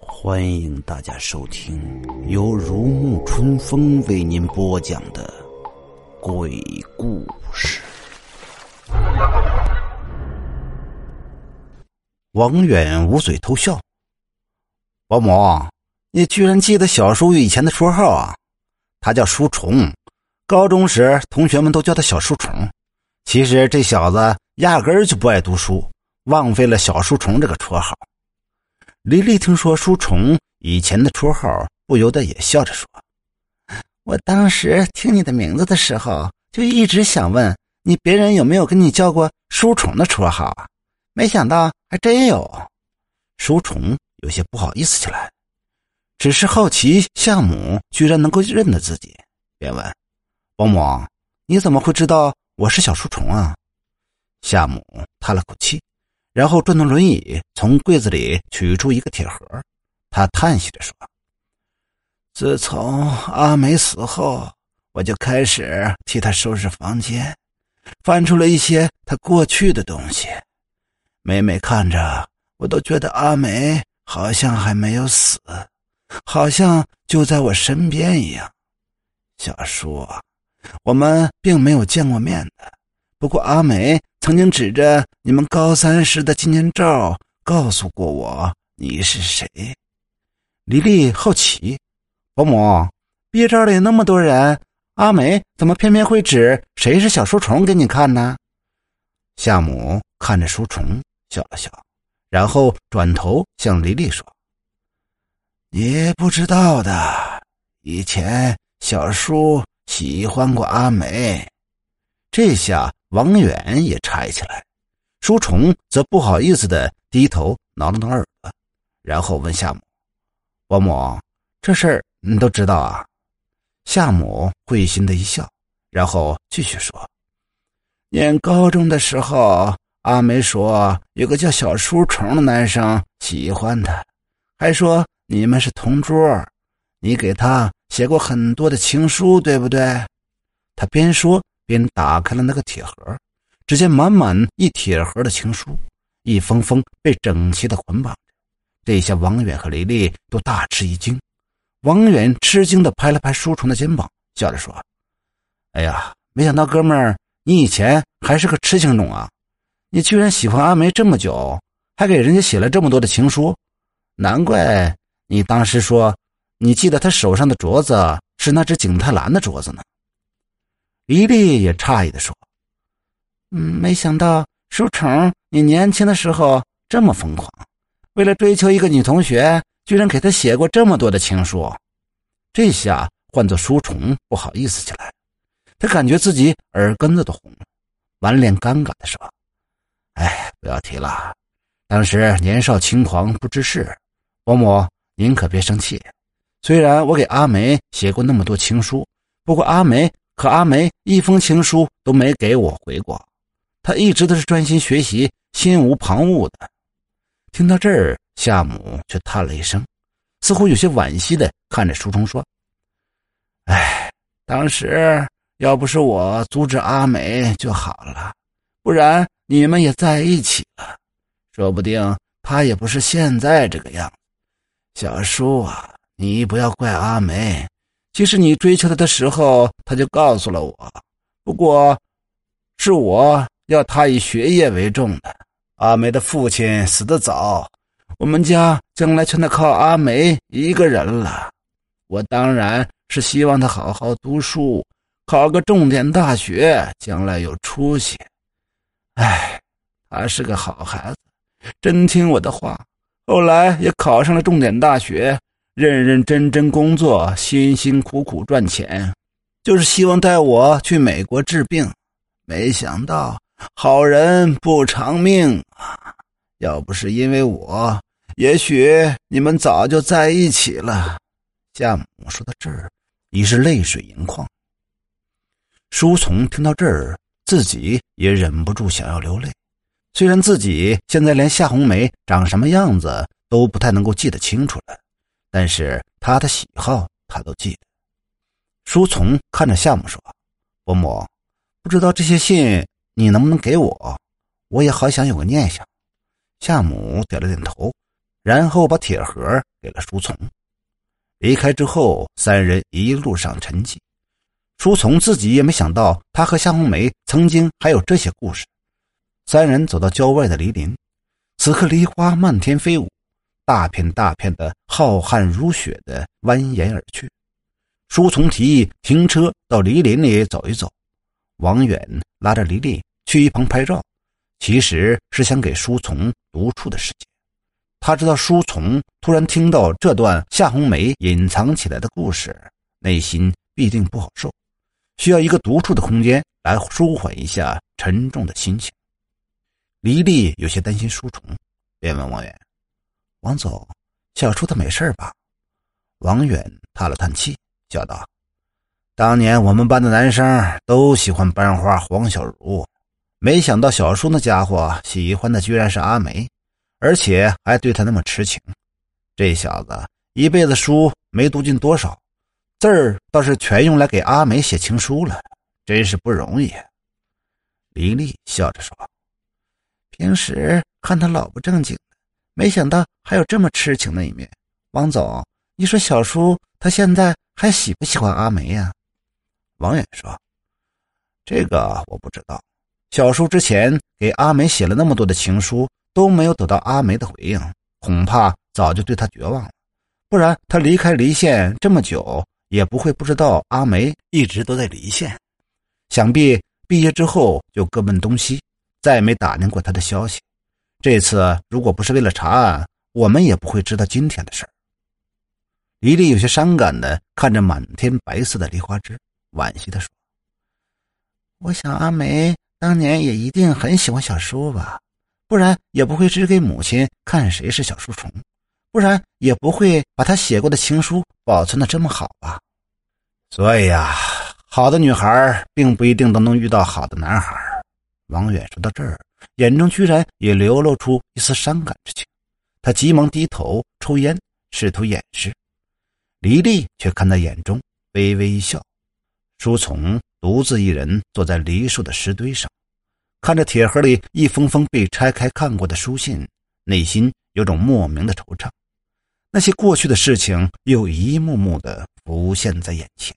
欢迎大家收听由如沐春风为您播讲的鬼故事。王远捂嘴偷笑：“保姆，你居然记得小叔以前的绰号啊？他叫书虫，高中时同学们都叫他小书虫。其实这小子压根儿就不爱读书，枉费了小书虫这个绰号。”李丽听说书虫以前的绰号，不由得也笑着说：“我当时听你的名字的时候，就一直想问你，别人有没有跟你叫过书虫的绰号啊？”没想到还真有，书虫有些不好意思起来，只是好奇夏母居然能够认得自己，便问：“保姆，你怎么会知道我是小书虫啊？”夏母叹了口气，然后转动轮椅，从柜子里取出一个铁盒，他叹息着说：“自从阿梅死后，我就开始替她收拾房间，翻出了一些她过去的东西。”每每看着，我都觉得阿梅好像还没有死，好像就在我身边一样。小叔，我们并没有见过面的，不过阿梅曾经指着你们高三时的纪念照告诉过我你是谁。黎丽好奇，伯母，毕业照里那么多人，阿梅怎么偏偏会指谁是小书虫给你看呢？夏母看着书虫。笑了笑，然后转头向黎丽说：“你不知道的，以前小叔喜欢过阿梅。”这下王远也拆起来，书虫则不好意思的低头挠了挠耳朵，然后问夏母：“王母，这事儿你都知道啊？”夏母会心的一笑，然后继续说：“念高中的时候。”阿梅说：“有个叫小书虫的男生喜欢她，还说你们是同桌。你给他写过很多的情书，对不对？”他边说边打开了那个铁盒，只见满满一铁盒的情书，一封封被整齐的捆绑着。这下王远和雷丽都大吃一惊。王远吃惊的拍了拍书虫的肩膀，笑着说：“哎呀，没想到哥们儿，你以前还是个痴情种啊！”你居然喜欢阿梅这么久，还给人家写了这么多的情书，难怪你当时说你记得他手上的镯子是那只景泰蓝的镯子呢。黎丽也诧异的说：“嗯，没想到书成你年轻的时候这么疯狂，为了追求一个女同学，居然给她写过这么多的情书。”这下换做书虫不好意思起来，他感觉自己耳根子都红了，满脸尴尬的说。哎，不要提了，当时年少轻狂不知事，伯母您可别生气。虽然我给阿梅写过那么多情书，不过阿梅可阿梅一封情书都没给我回过，她一直都是专心学习，心无旁骛的。听到这儿，夏母却叹了一声，似乎有些惋惜的看着书虫说：“哎，当时要不是我阻止阿梅就好了，不然。”你们也在一起了，说不定她也不是现在这个样子。小叔啊，你不要怪阿梅，其实你追求她的时候，她就告诉了我。不过，是我要她以学业为重的。阿梅的父亲死得早，我们家将来全得靠阿梅一个人了。我当然是希望她好好读书，考个重点大学，将来有出息。哎，他是个好孩子，真听我的话。后来也考上了重点大学，认认真真工作，辛辛苦苦赚钱，就是希望带我去美国治病。没想到好人不长命啊！要不是因为我，也许你们早就在一起了。夏母说到这儿，已是泪水盈眶。书从听到这儿。自己也忍不住想要流泪，虽然自己现在连夏红梅长什么样子都不太能够记得清楚了，但是她的喜好他都记得。书从看着夏母说：“伯母，不知道这些信你能不能给我？我也好想有个念想。”夏母点了点头，然后把铁盒给了书从。离开之后，三人一路上沉寂。书从自己也没想到，他和夏红梅曾经还有这些故事。三人走到郊外的梨林，此刻梨花漫天飞舞，大片大片的浩瀚如雪的蜿蜒而去。书从提议停车到梨林里走一走，王远拉着黎丽去一旁拍照，其实是想给书从独处的时间。他知道书从突然听到这段夏红梅隐藏起来的故事，内心必定不好受，需要一个独处的空间来舒缓一下沉重的心情。黎丽有些担心书虫，便问王远：“王总，小叔他没事吧？”王远叹了叹气。笑道：“当年我们班的男生都喜欢班花黄小茹，没想到小叔那家伙喜欢的居然是阿梅，而且还对她那么痴情。这小子一辈子书没读进多少，字儿倒是全用来给阿梅写情书了，真是不容易。”黎丽笑着说：“平时看他老不正经的，没想到还有这么痴情的一面。王总，你说小叔他现在？”还喜不喜欢阿梅呀？王远说：“这个我不知道。小叔之前给阿梅写了那么多的情书，都没有得到阿梅的回应，恐怕早就对他绝望了。不然他离开离县这么久，也不会不知道阿梅一直都在离县。想必毕业之后就各奔东西，再没打听过他的消息。这次如果不是为了查案，我们也不会知道今天的事儿。”黎丽有些伤感的看着满天白色的梨花枝，惋惜的说：“我想阿梅当年也一定很喜欢小叔吧，不然也不会只给母亲看谁是小书虫，不然也不会把他写过的情书保存的这么好吧。所以呀，好的女孩并不一定都能遇到好的男孩。”王远说到这儿，眼中居然也流露出一丝伤感之情，他急忙低头抽烟，试图掩饰。黎丽却看在眼中，微微一笑。书从独自一人坐在梨树的石堆上，看着铁盒里一封封被拆开看过的书信，内心有种莫名的惆怅。那些过去的事情又一幕幕的浮现在眼前。